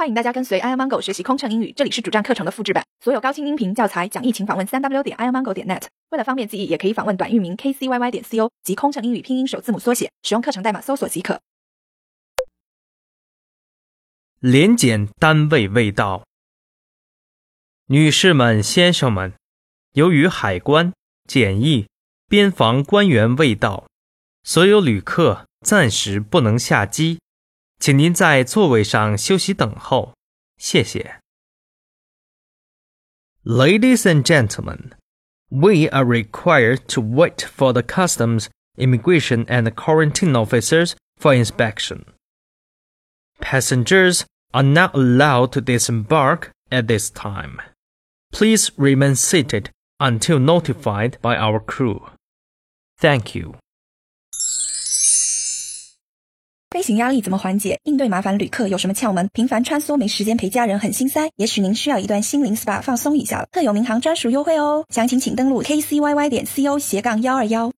欢迎大家跟随 i amango 学习空乘英语，这里是主站课程的复制版，所有高清音频教材讲义，请访问三 w 点 i amango 点 net。为了方便记忆，也可以访问短域名 kcyy 点 co 及空乘英语拼音首字母缩写，使用课程代码搜索即可。联检单位未到，女士们、先生们，由于海关、检疫、边防官员未到，所有旅客暂时不能下机。请您在座位上休息等候，谢谢。Ladies and gentlemen, we are required to wait for the customs, immigration, and quarantine officers for inspection. Passengers are not allowed to disembark at this time. Please remain seated until notified by our crew. Thank you. 飞行压力怎么缓解？应对麻烦旅客有什么窍门？频繁穿梭没时间陪家人很心塞，也许您需要一段心灵 SPA 放松一下了。特有民航专属优惠哦，详情请登录 kcyy 点 co 斜杠幺二幺。